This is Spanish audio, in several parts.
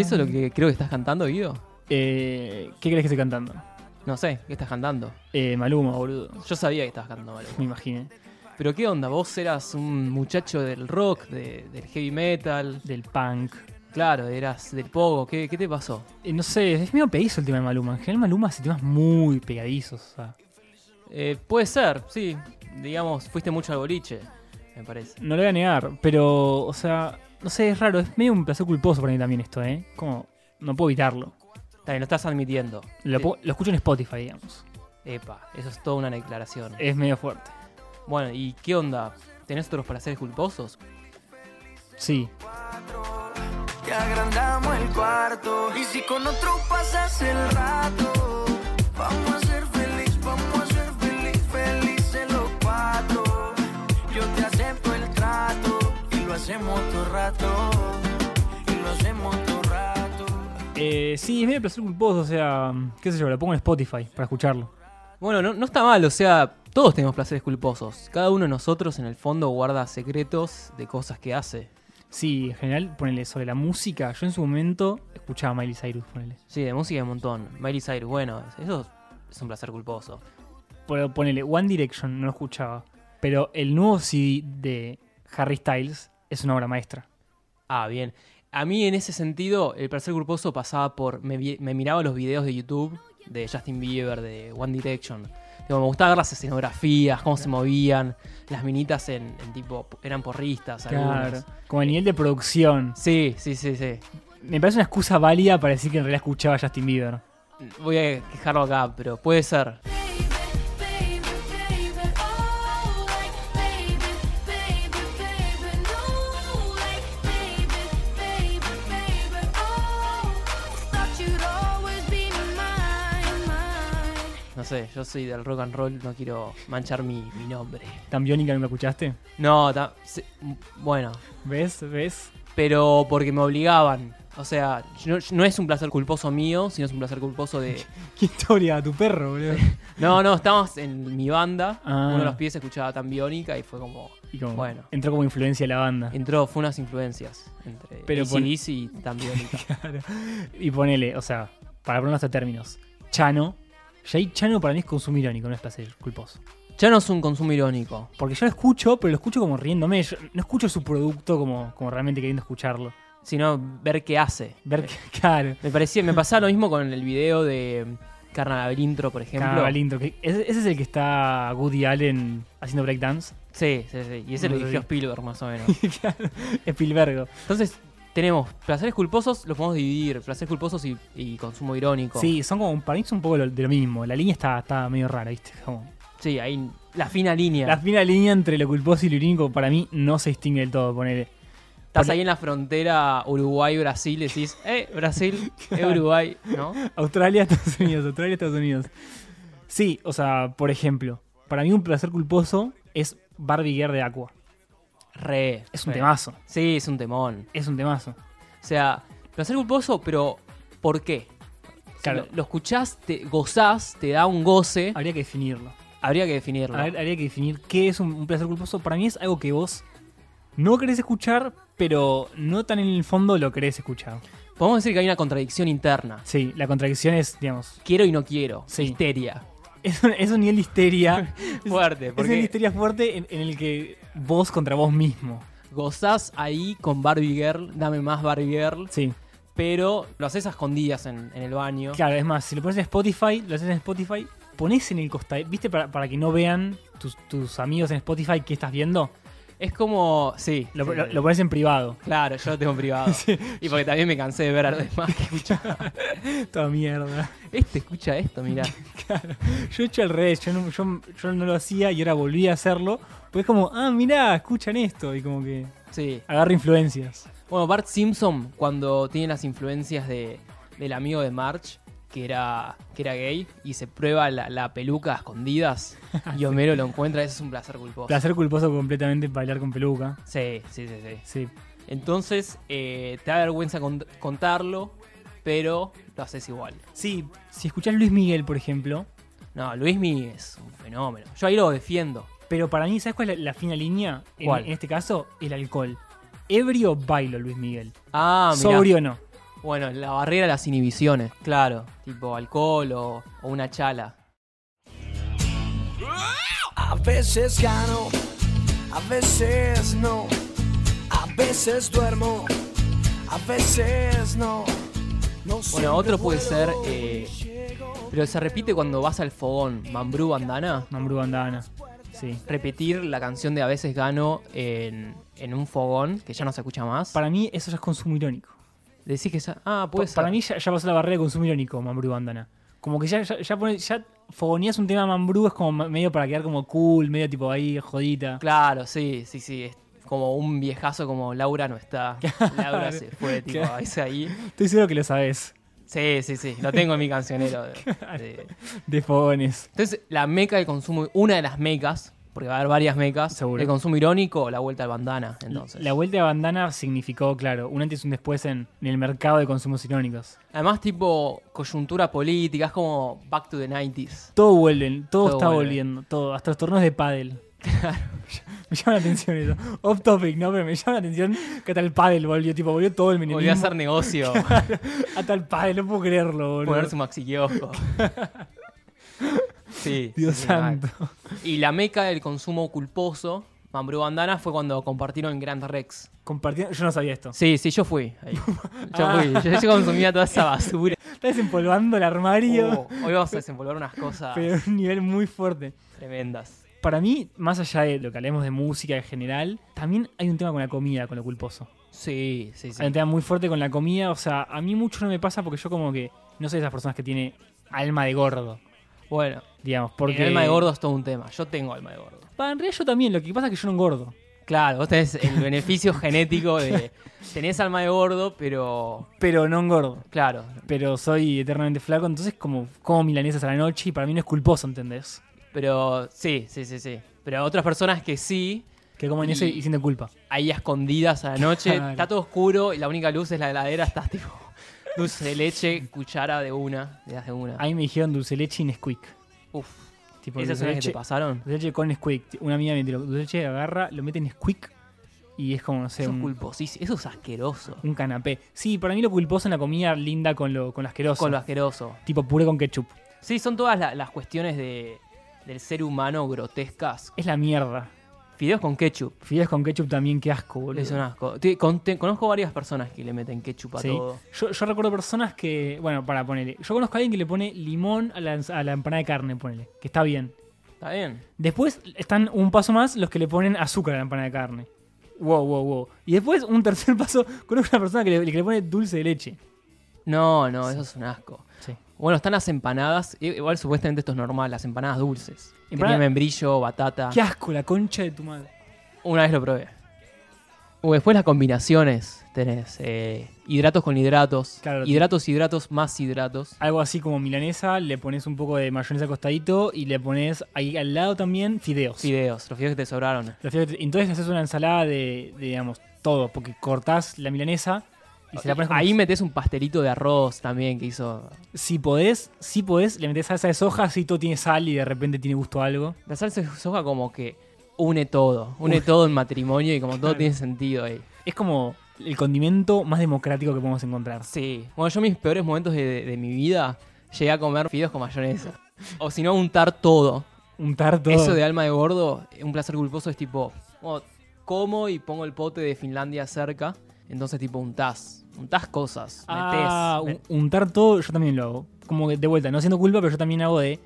¿Eso es lo que creo que estás cantando, Guido? Eh, ¿Qué crees que estoy cantando? No sé, ¿qué estás cantando? Eh, Maluma, boludo. Yo sabía que estabas cantando, Maluma. Me imaginé. Pero ¿qué onda? Vos eras un muchacho del rock, de- del heavy metal. Del punk. Claro, eras del pogo. ¿Qué, qué te pasó? Eh, no sé, es medio pegadizo el tema de Maluma. En general, Maluma hace temas muy pegadizos. O sea, Eh, puede ser, sí. Digamos, fuiste mucho al boliche, me parece. no lo voy a negar, pero, o sea, no sé, es raro. Es medio un placer culposo para mí también esto, ¿eh? Como, no puedo evitarlo. Bien, lo estás admitiendo. Lo, escucho en Spotify, digamos. Epa, eso es toda una declaración. Es medio fuerte. Bueno, ¿y qué onda? ¿Tenés otros placeres culposos? Sí. Te agrandamos el cuarto. Y si con otro pasas el rato, lo hacemos todo rato. Y lo hacemos todo rato. Eh, sí, es medio placer culposo, o sea, qué sé yo, lo pongo en Spotify para escucharlo. Bueno, no, no está mal, o sea, todos tenemos placeres culposos. Cada uno de nosotros en el fondo guarda secretos de cosas que hace. Sí, en general, ponele sobre la música. Yo en su momento escuchaba Miley Cyrus, ponele. Sí, de música hay un montón. Miley Cyrus, bueno, eso es un placer culposo. Pero ponele, One Direction no lo escuchaba. Pero el nuevo CD de Harry Styles es una obra maestra. Ah, bien. A mí en ese sentido, el placer culposo pasaba por... Me, vi- me miraba los videos de YouTube de Justin Bieber, de One Direction. Digo, me gustaba ver las escenografías, cómo se movían. Las minitas en, en tipo... Eran porristas, algunas. Como el nivel de producción. Sí, sí, sí, sí. Me parece una excusa válida para decir que en realidad escuchaba a Justin Bieber. Voy a quejarlo acá, pero puede ser. Sé, yo soy del rock and roll, no quiero manchar mi, mi nombre. ¿Tan biónica no me escuchaste? No, ta- se- bueno, ¿Ves? ¿Ves? pero porque me obligaban. O sea, no, no es un placer culposo mío, sino es un placer culposo de... ¿Qué historia? ¿Tu perro, boludo? No, no, estábamos en mi banda, Ah. uno de los pies escuchaba tan biónica y fue como... Y como Bueno. entró como influencia la banda. Entró, fue unas influencias entre Pero pon- AC/DC y tan biónica. Claro. Y ponele, o sea, para ponernos hasta términos. Chano. Ahí Chano para mí es consumo irónico, no es placer culposo. ya no es un consumo irónico. Porque yo lo escucho, pero lo escucho como riéndome. Yo no escucho su producto como, como realmente queriendo escucharlo. sino ver qué hace. Ver que, claro, Me parecía, me pasaba lo mismo con el video de Carnaval Intro, por ejemplo. Carnaval Intro, que ese, ese es el que está Woody Allen haciendo breakdance. Sí, sí, sí. Y ese lo dirigió. Spielberg, más o menos. Claro, Spielberg. Entonces, tenemos placeres culposos, los podemos dividir. Placeres culposos y, y consumo irónico. Sí, son como, para mí son un poco lo- de lo mismo. La línea está, está medio rara, ¿viste? Como, Sí, ahí la fina línea. la fina línea entre lo culposo y lo irónico para mí no se distingue del todo, ponele. Estás ahí en la frontera Uruguay-Brasil, decís, eh, Brasil, eh, Uruguay, ¿no? Australia, Estados Unidos, Australia, Estados Unidos. Sí, o sea, por ejemplo, para mí un placer culposo es Barbie Girl de Aqua. Re. Es un re. temazo, Sí, es un temón. es un temazo. O sea, placer culposo, pero ¿por qué? Claro. Lo, lo escuchás, te gozás, te da un goce. Habría que definirlo. Habría que definirlo. Habría habría que definir qué es un, un placer culposo. Para mí es algo que vos no querés escuchar, pero no tan en el fondo lo querés escuchar. Podemos decir que hay una contradicción interna. Sí, la contradicción es, digamos, Quiero y no quiero. Sí. Histeria. es un, es un nivel de histeria. Fuerte, es un nivel de porque histeria fuerte en, en el que vos contra vos mismo. gozás ahí con Barbie Girl, dame más Barbie Girl, Sí. pero lo haces a escondidas en, en el baño. Claro, es más, si lo pones en Spotify, lo haces en Spotify, pones en el costado, ¿viste? Para, para que no vean tus, tus amigos en Spotify qué estás viendo. Es como. Sí. Lo, sí, lo- sí. lo pones en privado. Claro, yo lo tengo en privado. Y porque también me cansé de ver a los demás que escuchan. Toda mierda. Este escucha esto, mirá. Yo he hecho al revés, yo no, yo, yo no lo hacía y ahora volví a hacerlo. Pues es como, ah, mirá, escuchan esto. Y como que Sí. agarra influencias. Bueno, Bart Simpson, cuando tiene las influencias de, del amigo de March, que era, que era gay, y se prueba la, la peluca a escondidas, y Homero lo encuentra, eso es un placer culposo. Placer culposo completamente bailar con peluca. Sí, sí, sí, sí. Sí. Entonces, eh, te da vergüenza cont- contarlo, pero lo haces igual. Sí, si escuchás Luis Miguel, por ejemplo, No, Luismi es un fenómeno. Yo ahí lo defiendo. pero para mí, ¿sabes cuál es la, la fina línea? En, ¿Cuál? en este caso, el alcohol. Ebrio bailo Luis Miguel. Ah, mira. Sobrio no. Bueno, la barrera de las inhibiciones, claro. Tipo alcohol o, o una chala. A veces gano, a veces no. A veces duermo, a veces no. No Bueno, otro puede ser, eh, pero se repite cuando vas al fogón, Mambrú Bandana, Mambrú Bandana. Sí. repetir la canción de A veces gano en, en un fogón, que ya no se escucha más. Para mí, eso ya es consumo irónico. Decís que esa, ah, puede Pa- para ser. mí ya, ya pasó la barrera de consumo irónico, Mambrú Bandana. Como que ya, ya, ya, pone- ya fogonías un tema Mambrú, es como medio para quedar como cool, medio tipo ahí, jodita. Claro, sí, sí, sí. Es como un viejazo como Laura no está. Laura se fue, tipo, Claro. es ahí. Estoy seguro que lo sabes. Sí, sí, sí. Lo tengo en mi cancionero. de- de- De fogones. Entonces, la meca del consumo, una de las mecas, porque va a haber varias mecas, Seguro. el consumo irónico, la vuelta al bandana. Entonces. La vuelta de bandana significó, claro, un antes y un después en, en el mercado de consumos irónicos. Además, tipo coyuntura política, es como back to the 90s. Todo vuelve, todo, Todo está vuelve. volviendo, todo, hasta los torneos de pádel. me llama la atención eso. Off topic, ¿no? Pero me llama la atención que hasta el pádel volvió, tipo, volvió todo el menemismo. Volvió a hacer negocio, Hasta el pádel, no puedo creerlo, boludo. poner su maxi kiosco. Sí. Dios sí, mal. santo. Y la meca del consumo culposo, Mambrú Bandana, fue cuando compartieron Grand Rex. Compartiendo, yo no sabía esto. Sí, sí, yo fui. ahí. Yo fui. Yo, yo consumía toda esa basura. Estás desempolvando el armario, Oh, hoy vamos a desenvolver unas cosas pero un nivel muy fuerte. tremendas. Para mí, más allá de lo que hablemos de música en general, también hay un tema con la comida, con lo culposo. Sí, sí, sí. Hay un tema muy fuerte con la comida. O sea, a mí mucho no me pasa porque yo como que no soy de esas personas que tiene alma de gordo, Bueno, digamos. porque el alma de gordo es todo un tema. Yo tengo alma de gordo. Pa, en realidad yo también, lo que pasa es que yo no engordo. Claro, vos tenés el beneficio genético de. Tenés alma de gordo, pero. Pero no engordo. Claro. Pero soy eternamente flaco, entonces como como milanesas a la noche y para mí no es culposo, ¿entendés? Pero sí, sí, sí, sí. Pero otras personas que sí, Que comen Y- eso y sienten culpa. ahí escondidas a la noche, Claro. está todo oscuro y la única luz es la heladera, estás tipo. Dulce de leche, cuchara de una, de una. A mí me dijeron dulce de leche y Nesquik. Uf, Tipo, ¿esas dulce son las que te leche, pasaron? dulce de leche con Nesquik. Una amiga me tiró dulce de leche, agarra, lo mete en Nesquik y es como, no sé, Eso es un, culposísimo, eso es asqueroso. un canapé. Sí, para mí lo culposo en la comida linda con lo, con lo asqueroso. Con lo asqueroso. Tipo puré con ketchup. Sí, son todas la- las cuestiones de, del ser humano grotescas. Es la mierda. Fideos con ketchup. Fideos con ketchup también, qué asco, boludo. Es un asco. Te- con- te- conozco varias personas que le meten ketchup a Sí. todo. Yo, yo recuerdo personas que, bueno, para ponerle. Yo conozco a alguien que le pone limón a la, ens- a la empanada de carne, ponele. Que está bien. ¿Está bien? Después están un paso más los que le ponen azúcar a la empanada de carne. Wow, wow, wow. Y después un tercer paso, conozco a una persona que le, que le pone dulce de leche. No, no, eso es un asco. Bueno, están las empanadas. Igual supuestamente esto es normal, las empanadas dulces. Empanada- tienen membrillo, batata. Qué asco, la concha de tu madre. Una vez lo probé. O después las combinaciones. Tenés eh, hidratos con hidratos. Claro, hidratos, hidratos, más hidratos. Algo así como milanesa, le pones un poco de mayonesa acostadito y le pones ahí al lado también fideos. Fideos, los fideos que te sobraron. Los fideos- Entonces haces una ensalada de, de, digamos, todo, porque cortás la milanesa y se la pones como- Ahí metes un pastelito de arroz también que hizo. Si podés, si podés, le metes salsa de soja, así todo tiene sal y de repente tiene gusto a algo. La salsa de soja como que une todo. Une todo en matrimonio y como todo Claro. tiene sentido ahí. Es como el condimento más democrático que podemos encontrar. Sí. Bueno, yo mis peores momentos de, de- de mi vida llegué a comer fideos con mayonesa. O si no, untar todo. Un tarto. Eso de alma de gordo, un placer culposo es tipo, como y pongo el pote de Finlandia cerca, entonces tipo untás, untás cosas, Ah, metés. un- untar todo, yo también lo hago. Como que de vuelta, no siendo culpa, pero yo también hago de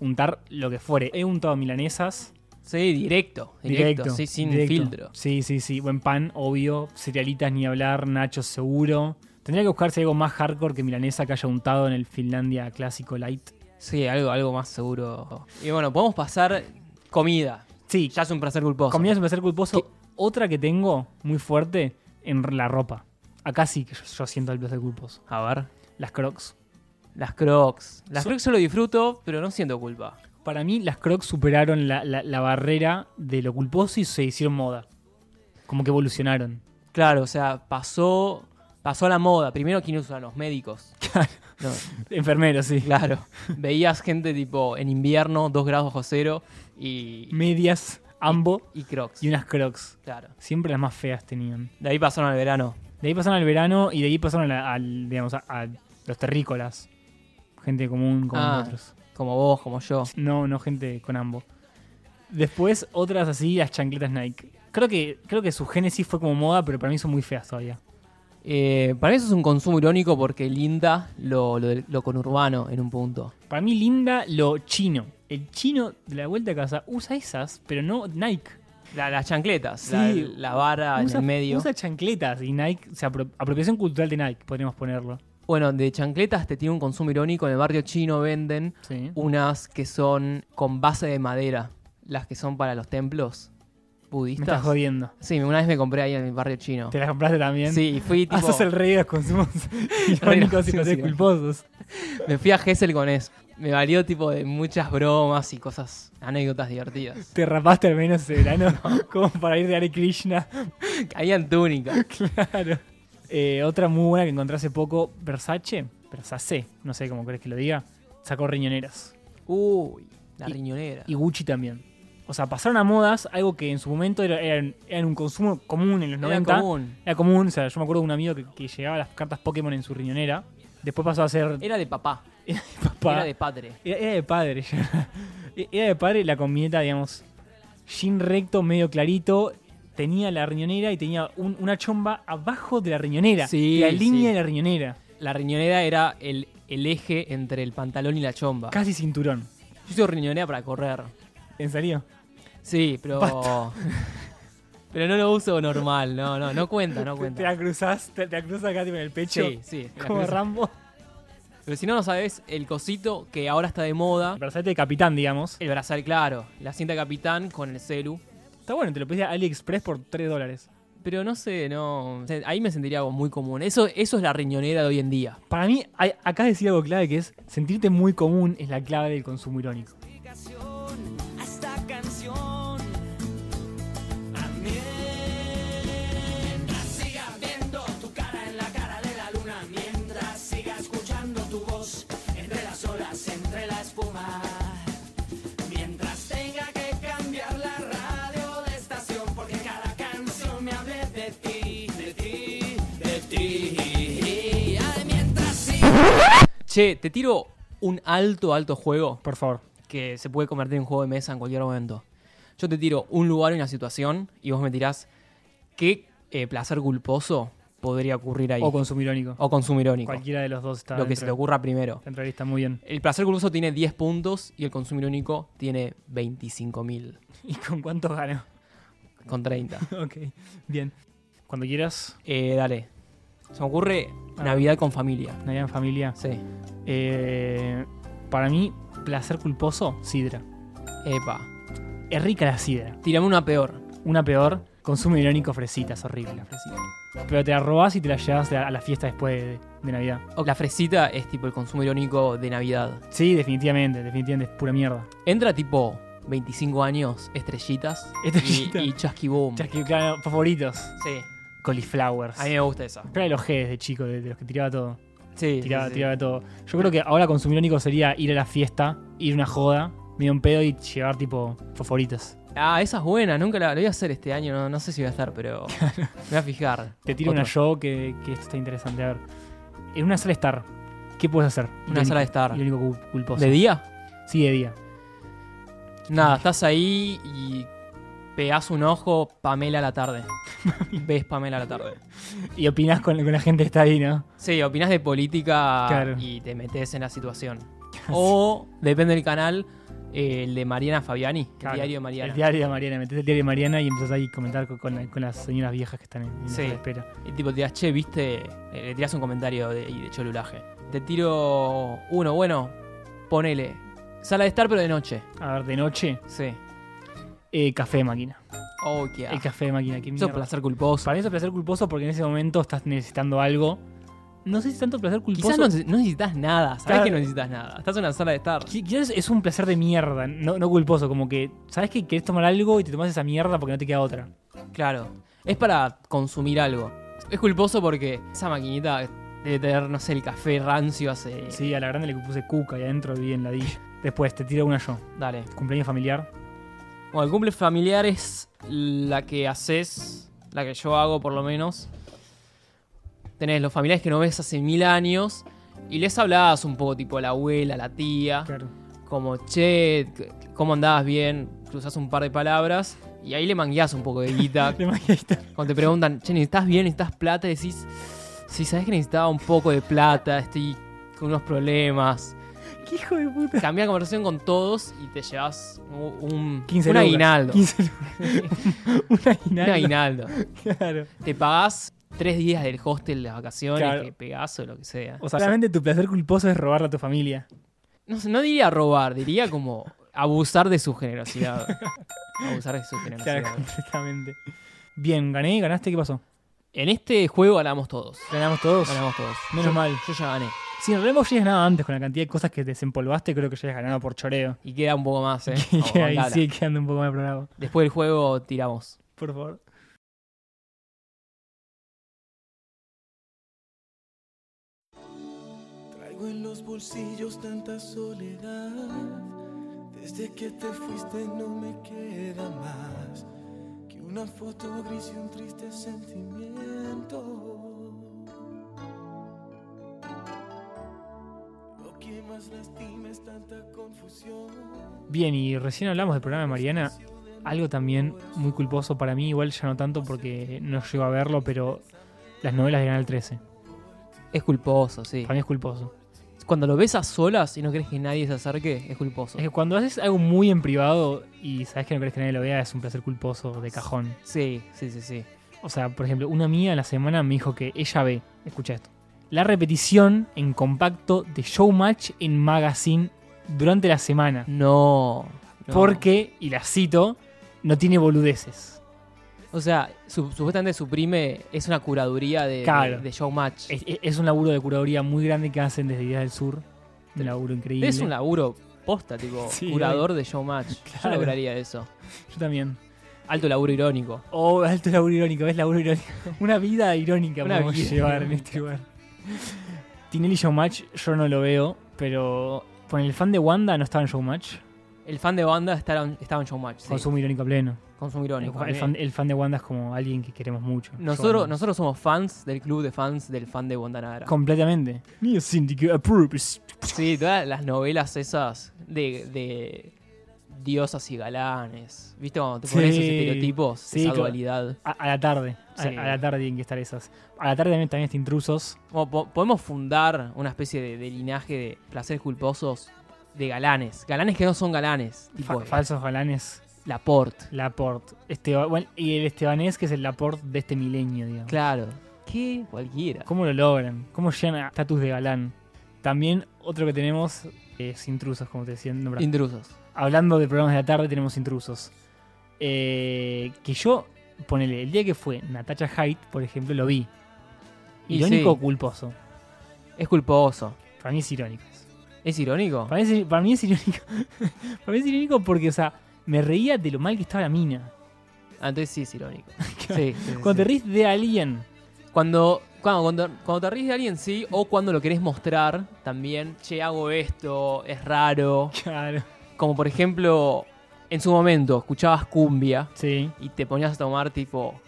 untar lo que fuere. He untado milanesas. Sí, directo, directo, sí, sin directo. filtro. Sí, sí, sí. Buen pan, obvio. Cerealitas ni hablar, nachos seguro. Tendría que buscarse algo más hardcore que milanesa que haya untado en el Finlandia clásico light. Sí, algo, algo más seguro. Y bueno, podemos pasar comida. Sí, Ya es un placer culposo. comida es un placer culposo. Otra que tengo muy fuerte en la ropa. Acá sí que yo, yo siento el placer culposo. A ver. Las crocs. Las crocs. Las Son- crocs yo lo disfruto, pero no siento culpa. Para mí, las crocs superaron la, la- la barrera de lo culposo y se hicieron moda. Como que evolucionaron. Claro, o sea, pasó, pasó a la moda. Primero, ¿quién usan? Los médicos. No, Enfermeros, sí. claro. Veías gente tipo en invierno, 2 grados bajo cero y, Medias, ambo y crocs. y unas crocs. Claro. Siempre las más feas tenían. De ahí pasaron al verano. De ahí pasaron al verano y de ahí pasaron a- al, digamos, a, a los terrícolas. Gente común como Ah. nosotros. Como vos, como yo. No, no gente con ambo. Después, otras así, las chancletas Nike. Creo que, creo que su génesis fue como moda, pero para mí son muy feas todavía. Eh, para mí eso es un consumo irónico porque linda lo, lo, lo conurbano en un punto. Para mí, linda lo chino. El chino de la vuelta a casa usa esas, pero no Nike. La- las chancletas, Sí. la, la vara usa, en el medio. usa chancletas y Nike, o sea, apro- apropiación cultural de Nike, podríamos ponerlo. Bueno, de chancletas te tiene un consumo irónico. En el barrio chino venden Sí. unas que son con base de madera. Las que son para los templos Me budistas. estás jodiendo. Sí, una vez me compré ahí en el barrio chino. ¿Te las compraste también? Sí, y fui tipo. Ah, sos el rey de los consumos irónicos y culposos. Me fui a Gessel con eso. Me valió tipo de muchas bromas y cosas, anécdotas divertidas. ¿Te rapaste al menos ese verano? Como para ir de Hare Krishna. Caían túnica. Claro. Eh, otra muy buena que encontré hace poco, Versace, Versace, no sé cómo crees que lo diga, sacó riñoneras. Uy, la Y- riñonera. Y Gucci también. O sea, pasaron a modas algo que en su momento era, eran un consumo común en los Era 90. común. Era común, o sea, yo me acuerdo de un amigo que, que llevaba las cartas Pokémon en su riñonera. Después pasó a ser Era de papá. Papá. Era de padre. Era, era de padre. ya. Era de padre la combineta, digamos, jean recto, medio clarito. Tenía la riñonera y tenía un- una chomba abajo de la riñonera. Sí, La línea sí. de la riñonera. La riñonera era el, el eje entre el pantalón y la chomba. Casi cinturón. Yo uso riñonera para correr. ¿En serio? Sí, pero. pero no lo uso normal, no, no, no cuenta, no Te cuenta. la cruzás, te, te la cruzas acá tipo, en el pecho. Sí, sí. como. Rambo. Pero si no, no sabes, el cosito que ahora está de moda, El brazalete de capitán, digamos. el brazal claro, la cinta capitán con el celu. Está bueno, te lo pedís a AliExpress por 3 dólares. Pero no sé, no. Ahí me sentiría algo muy común. Eso, eso es la riñonera de hoy en día. Para mí, hay, acá decir algo clave que es sentirte muy común es la clave del consumo irónico. Che, te tiro un alto, alto juego Por favor. que se puede convertir en un juego de mesa en cualquier momento. Yo te tiro un lugar y una situación y vos me tirás qué eh, placer culposo podría ocurrir ahí. O consumo irónico. O consumo irónico. Cualquiera de los dos está Lo que se te ocurra primero. la entrevista muy bien. El placer culposo tiene 10 puntos y el consumo irónico tiene 25.000 ¿Y con cuánto gano? con 30. ok, bien. Cuando quieras, Eh, dale. Se me ocurre Ah. Navidad con familia. Navidad en familia. Sí. Eh, para mí, placer culposo, sidra. Epa. Es rica la sidra. Tírame una peor. Una peor, consumo irónico fresitas, es horrible la fresita. Pero te la robás y te la llevas a la fiesta después de, de Navidad. O la fresita es tipo el consumo irónico de Navidad. Sí, definitivamente, definitivamente es pura mierda. Entra tipo 25 años, estrellitas. Estrellita. Y, y chasqui boom. Chasqui- claro, favoritos. Sí. Cauliflowers. A mí me gusta esa. Pero de los G de chico, de, de los que tiraba todo. Sí. Tiraba, sí, sí. tiraba todo. Yo creo que ahora consumir irónico sería ir a la fiesta, ir a una joda, medio un pedo y llevar tipo favoritos. Ah, esa es buena. Nunca la, la voy a hacer este año. No, no sé si voy a estar, pero me voy a fijar. Te tiro Otro. una yo que, que esto está interesante. A ver. En una sala estar, ¿qué puedes hacer? Una sala de estar. Irónico cul- culposo. ¿De día? Sí, de día. Nada, estás ahí y pegás un ojo Pamela a la tarde. Ves Pamela a la tarde. Y opinás con, con la gente que está ahí, ¿no? Sí, opinás de política Claro. y te metes en la situación. O, depende del canal, Eh, el de Mariana Fabiani, Claro, el diario de Mariana. El diario de Mariana. Metés el diario de Mariana y empezás ahí a comentar con, con la- con las señoras viejas que están en, en Sí. la espera. Y tipo, te dirás, che, viste, eh, le tirás un comentario de, y de cholulaje. Te tiro uno, bueno, ponele. Sala de estar, pero de noche. A ver, de noche, Sí. Eh, café de máquina. Oh, qué El café de máquina. qué Eso es mierda. placer culposo. Para mí eso es placer culposo porque en ese momento estás necesitando algo. No sé si tanto placer culposo. Quizás no, neces- no necesitas nada, sabes Claro. que no necesitas nada. Estás en una sala de estar. Qui- Quizás es un placer de mierda, no, no culposo. Como que, ¿sabes que querés tomar algo y te tomas esa mierda porque no te queda otra? Claro. Es para consumir algo. Es culposo porque esa maquinita debe tener, no sé, el café rancio hace. Sí, a la grande le puse cuca y adentro vi en ladilla. Después, te tiro una yo. Dale. Cumpleaños familiar. Bueno, el cumple familiar es la que haces, la que yo hago por lo menos. Tenés los familiares que no ves hace mil años y les hablabas un poco tipo la abuela, la tía, Claro. como che, ¿cómo andabas bien? Cruzás un par de palabras y ahí le mangueás un poco de guita. Maquinita. Cuando te preguntan, che, ¿necesitas bien? ¿Necesitas plata? Y decís, sí, sabes que necesitaba un poco de plata, estoy con unos problemas. ¿Qué hijo de puta? Cambia conversación con todos y te llevas un, un, 15 un lucas. aguinaldo. 15 lucas. Un aguinaldo. Un aguinaldo. Claro. Te pagás tres días del hostel, las vacaciones, Claro. que pegás o lo que sea. O sea, realmente tu placer culposo es robarle a tu familia. No, no diría robar, diría como abusar de su generosidad. abusar de su generosidad. Claro, completamente. Bien, gané, ganaste, ¿qué pasó? En este juego ganamos todos. Ganamos todos. Ganamos todos. Menos Yo- mal. Yo ya gané. Si ya hayas ganado antes con la cantidad de cosas que desempolvaste, creo que ya hayas ganado por choreo. Y queda un poco más, ¿eh? Y Vamos, que ahí sigue quedando un poco más de programa. Después del juego tiramos. Por favor. Traigo en los bolsillos tanta soledad. Desde que te fuiste no me queda más que una foto gris y un triste sentimiento. Que más lastima es tanta confusión. Bien, y recién hablamos del programa de Mariana. Algo también muy culposo para mí, igual ya no tanto porque no llego a verlo, pero las novelas de Canal 13. Es culposo, sí. Para mí es culposo. Cuando lo ves a solas y no crees que nadie se acerque, es culposo. Es que cuando haces algo muy en privado y sabes que no querés que nadie lo vea, es un placer culposo de cajón. Sí, sí, sí, sí. O sea, por ejemplo, una mía la semana me dijo que ella ve, escucha esto, la repetición en compacto de Showmatch en Magazine durante la semana. No. no. Porque, y la cito, no tiene boludeces. O sea, su- supuestamente suprime es una curaduría de, Claro. de, de showmatch. Es, un laburo de curaduría muy grande que hacen desde Días del Sur. Un laburo increíble. Es un laburo posta, tipo, Sí, curador de showmatch. Yo Claro. lograría eso. Yo también. Alto laburo irónico. Oh, alto laburo irónico, ¿ves? Laburo irónico. Una vida irónica Una podemos vida llevar en este lugar. Tinelli Showmatch, yo no lo veo, pero. Con el fan de Wanda no estaba en Showmatch. El fan de banda estaba en, estaba en showmatch. Sí. Consumo irónico pleno. Consumo irónico. el, fan, el fan de Wanda es como alguien que queremos mucho. Nosotros, nosotros somos fans del club de fans del fan de. Completamente. Neo Syndicate approves. Sí, todas las novelas esas de, de diosas y galanes. ¿Viste cuando te pones Sí. esos estereotipos? Sí, esa dualidad. A, a la tarde. A, Sí. a la tarde tienen que estar esas. A la tarde también, también está Intrusos. Como po- podemos fundar una especie de, de linaje de placeres culposos de galanes. Galanes que no son galanes. Tipo Fa- falsos galanes. Laporte. Laporte. Esteba- bueno, y el estebanés que es el Laporte de este milenio, digamos. Claro. ¿Qué? Cualquiera. ¿Cómo lo logran? ¿Cómo llegan a estatus de galán? También otro que tenemos es intrusos, como te decía. Intrusos. Hablando de programas de la tarde, tenemos intrusos. Eh, que yo, ponele, el día que fue Natacha Haidt, por ejemplo, lo vi. Irónico o sí. culposo. Es culposo. Para mí es irónico. ¿Es irónico? Para mí es, para mí es irónico. para mí es irónico porque, o sea, me reía de lo mal que estaba la mina. Ah, entonces sí es irónico. Sí, Cuando te ríes de alguien, Cuando, cuando, cuando, cuando te ríes de alguien, sí, o cuando lo querés mostrar también, che, hago esto, es raro. claro. Como por ejemplo, en su momento escuchabas cumbia Sí. y te ponías a tomar tipo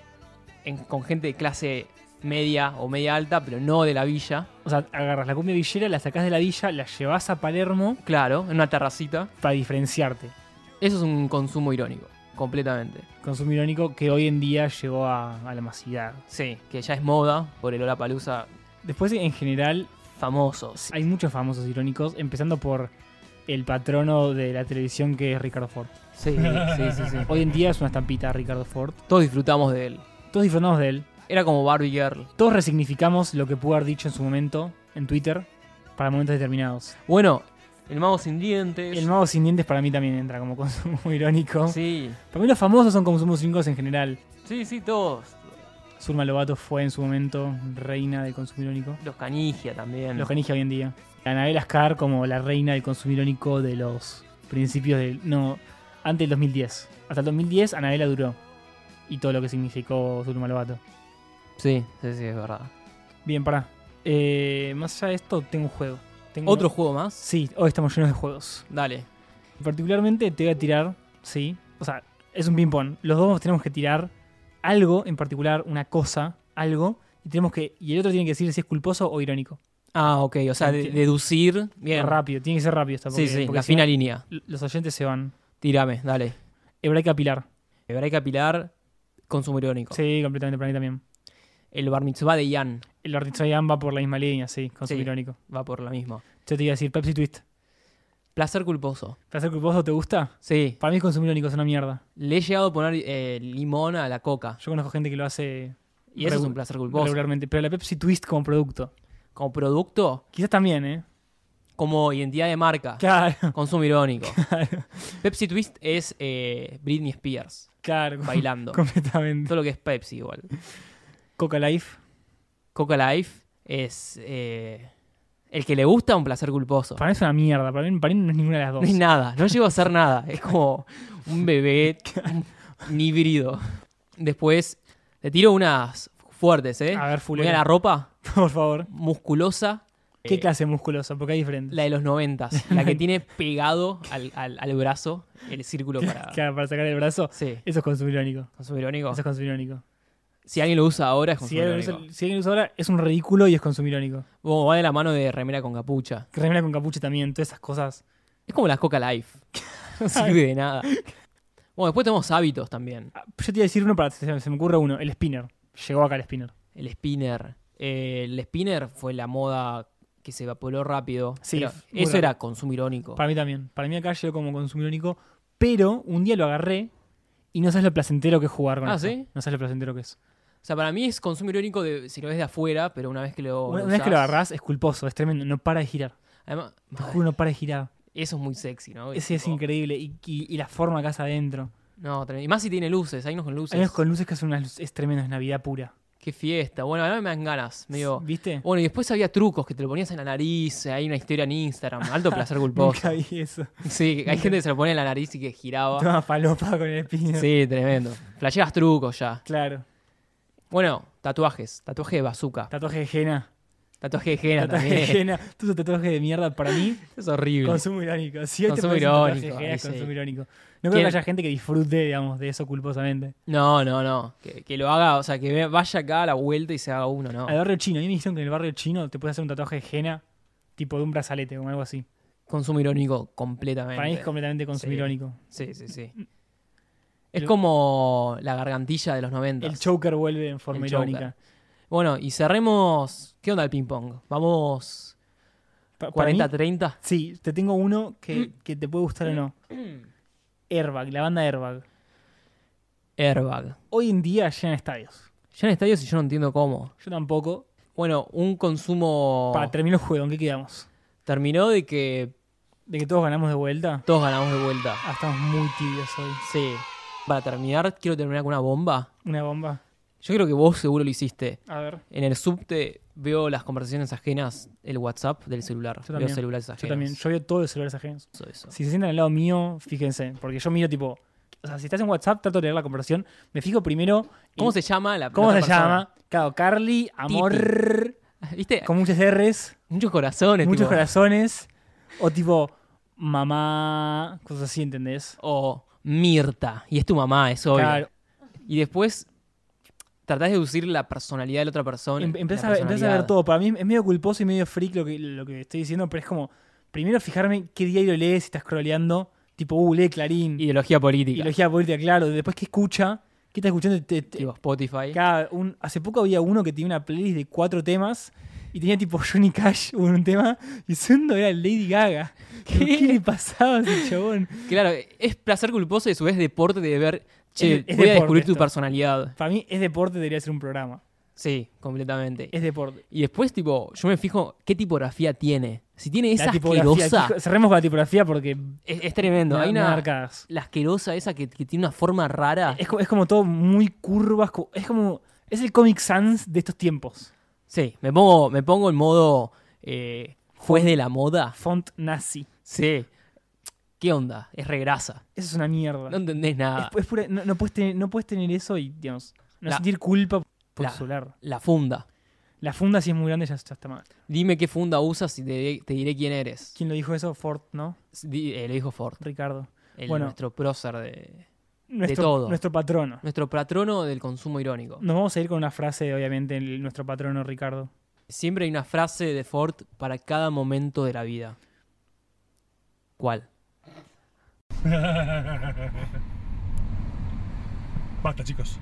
en- con gente de clase media o media alta, pero no de la villa. O sea, agarras la cumbia villera, la sacás de la villa, la llevas a Palermo Claro, en una terracita. para diferenciarte. Eso es un consumo irónico, completamente. Consumo irónico que hoy en día llegó a, a la masividad. Sí, que ya es moda por el Palusa Después, en general, famosos. hay muchos famosos irónicos, empezando por el patrono de la televisión que es Ricardo Ford. Sí, sí, sí, sí. Hoy en día es una estampita Ricardo Ford. Todos disfrutamos de él. Todos disfrutamos de él. Era como Barbie Girl. Todos resignificamos lo que pudo haber dicho en su momento en Twitter para momentos determinados. Bueno, el mago sin dientes. El mago sin dientes para mí también entra como consumo irónico. Sí, Para mí los famosos son consumos irónicos en general. sí, sí, todos. Zulma Lobato fue en su momento reina del consumo irónico. Los canigia también. Los canigia hoy en día. Anabel Ascar como la reina del consumo irónico de los principios del... No, antes del 2010. Hasta el 2010 Anabela duró. Y todo lo que significó Zulma Lobato. Sí, sí, sí, es verdad. Bien, pará. Eh, más allá de esto, tengo un juego. Tengo- ¿Otro juego más? Sí, hoy estamos llenos de juegos. Dale. Particularmente te voy a tirar, sí. O sea, es un ping-pong. Los dos tenemos que tirar algo en particular, una cosa, algo. Y tenemos que. Y el otro tiene que decir si es culposo o irónico. Ah, ok, o sea, de- deducir. Bien. Rápido, tiene que ser rápido esta Sí, porque- sí, porque la si no, fina línea. Los oyentes se van. Tírame, dale. Hebraica Pilar. Hebraica Pilar, consumo irónico. Sí, completamente para mí también. El bar mitzvah de Ian El artista de va por la misma línea, sí, con su Sí. irónico. va por la misma. Yo te iba a decir Pepsi Twist. Placer culposo. ¿Placer culposo te gusta? Sí. Para mí es consumo irónico, es una mierda. Le he llegado a poner eh, limón a la coca. Yo conozco gente que lo hace Y eso es un placer culposo. regularmente. Pero la Pepsi Twist como producto. Como producto, Quizás también, ¿eh? como identidad de marca. Claro, Consumo irónico. Pepsi Twist es eh, Britney Spears claro. bailando. Completamente. Todo lo que es Pepsi igual. Coca Life. Coca Life es eh, el que le gusta un placer culposo. Para mí es una mierda. Para mí, para mí no es ninguna de las dos. No es nada, no llego a hacer nada. Es como un bebé, un híbrido. Después te tiro unas fuertes, ¿eh? A ver, fulera. la ropa Por favor. musculosa. ¿Qué eh, clase musculosa? Porque hay diferentes. La de los noventas, la que tiene pegado al, al- al brazo el círculo para... Claro, para sacar el brazo. Sí, Eso es consumo irónico. consumo irónico. Eso es consumo irónico. Si alguien lo usa ahora es Si consumo alguien, irónico. usa, si alguien lo usa ahora, es un ridículo y es consumo irónico. Como va de la mano de remera con capucha. Remera con capucha también, todas esas cosas. Es como la Coca Life. No sirve de nada. Bueno, después tenemos hábitos también. Ah, Yo te iba a decir uno para se, se me ocurre uno, el spinner. Llegó acá el spinner. El spinner. Eh, el spinner fue la moda que se evaporó rápido. Sí, eso rápido. era consumo irónico. Para mí también. Para mí acá llegó como consumo irónico. Pero un día lo agarré y no sabes lo placentero que es jugar con Ah, eso. ¿sí? No sabes lo placentero que es. O sea, para mí es consumo irónico de, si lo ves de afuera, pero una vez que lo. Una, lo una vez que lo agarrás es culposo, es tremendo. No para de girar. Además, Te juro, no para de girar. eso es muy sexy, ¿no? Ese es increíble. Y, y- y la forma acá adentro. No, tremendo. y más si tiene luces, hay unos con luces. Hay unos con luces que hacen unas luces. Es tremendo, es Navidad pura. Qué fiesta. Bueno, ahora me dan ganas. Medio. ¿Viste? Bueno, y después había trucos que te lo ponías en la nariz. Hay una historia en Instagram. Alto placer culposo. Nunca vi eso. Sí, hay gente que se lo pone en la nariz y que giraba. Toma falopa con el spinner. Sí, tremendo. Flasheas trucos ya. Claro. Bueno, tatuajes. Tatuaje de bazooka. Tatuaje de Jena. Tatuaje de Jena Tatuaje de también. Jena. Tú sos tatuaje de mierda para mí. Es horrible. Consumo irónico. Si hoy Consumo tatuaje de irónico, Jena, ahí es consumo sí. irónico. No creo ¿Quién? que haya gente que disfrute, digamos, de eso culposamente. No, no, no. Que, que lo haga, o sea, que vaya acá a la vuelta y se haga uno, ¿no? Al barrio chino. A mí me dijeron que en el barrio chino te puedes hacer un tatuaje de Jena, tipo de un brazalete o algo así. Consumo irónico completamente. Para mí es completamente consumo Sí. irónico. Sí, sí, sí. Es Pero- como la gargantilla de los 90. El choker vuelve en forma El choker. Bueno, y cerremos. ¿Qué onda el ping-pong? Vamos Pa- para mí- 40-30. Sí, te tengo uno que, que te puede gustar o no. Airbag, la banda Airbag. Airbag. Hoy en día llenan estadios. Ya en estadios y yo no entiendo cómo. Yo tampoco. Bueno, un consumo. Para terminar el juego, ¿en qué quedamos? Terminó de que ¿De que todos ganamos de vuelta? todos ganamos de vuelta. Ah, estamos muy tibios hoy. Sí. Para terminar, quiero terminar con una bomba. Una bomba. Yo creo que vos seguro lo hiciste. A ver, En el subte veo las conversaciones ajenas, el WhatsApp del celular. Yo veo también. celulares ajenos. yo también. Yo veo todos los celulares ajenos. Eso, eso. Si se sientan al lado mío, fíjense. Porque yo miro tipo. O sea, si estás en WhatsApp, trato de leer la conversación. Me fijo primero. ¿Cómo se llama la ¿Cómo la se persona? llama? Claro, Carly, amor. ¿Viste? Con muchos R's, Muchos corazones. muchos tipo, corazones. O tipo, mamá. Cosas así, ¿entendés? O Mirta. Y es tu mamá, es obvio. Claro. Y después tratás de deducir la personalidad de la otra persona. Em- Empezás a, ver- a todo. Para mí es medio culposo y medio freak lo que, lo que estoy diciendo, pero es como. Primero fijarme qué diario lees si estás scrolleando. Tipo, uh, lee Clarín. Ideología política. Ideología política, claro. Después, ¿qué escucha? ¿Qué está escuchando? Te- te- Tipo Spotify. cada un- hace poco había uno que tenía una playlist de cuatro temas y tenía tipo Johnny Cash hubo un tema y segundo era Lady Gaga. ¿Qué, ¿Qué? le pasaba a ese chabón? Claro, es placer culposo y a su vez deporte de ver, che, Es- es voy a descubrir tu esto. personalidad. Para mí es deporte, debería ser un programa. Sí, completamente. Es deporte. Y después, tipo, yo me fijo qué tipografía tiene. Si tiene esa asquerosa, aquí- cerremos con la tipografía porque es, es tremendo. me- Hay una, la asquerosa esa que, que tiene una forma rara. Es, es como todo muy curvas. Es como. Es el Comic Sans de estos tiempos. Sí, me pongo, me pongo en modo eh, juez de la moda. Font nazi. Sí. ¿Qué onda? Es regrasa. Eso es una mierda. No entendés nada. Es- es pura- no, no puedes tener, no puedes tener eso y, digamos, no La- sentir culpa por la-. La funda. La funda, si es muy grande, ya, ya está mal. Dime qué funda usas y te, te diré quién eres. ¿Quién lo dijo eso? Ford, ¿no? Di- eh, lo dijo Ford, Ricardo. el, Bueno. nuestro prócer de. Nuestro, todo. Nuestro patrono. Nuestro patrono del consumo irónico. Nos vamos a ir con una frase, obviamente, el- nuestro patrono Ricardo. Siempre hay una frase de Ford para cada momento de la vida. ¿Cuál? Basta, chicos.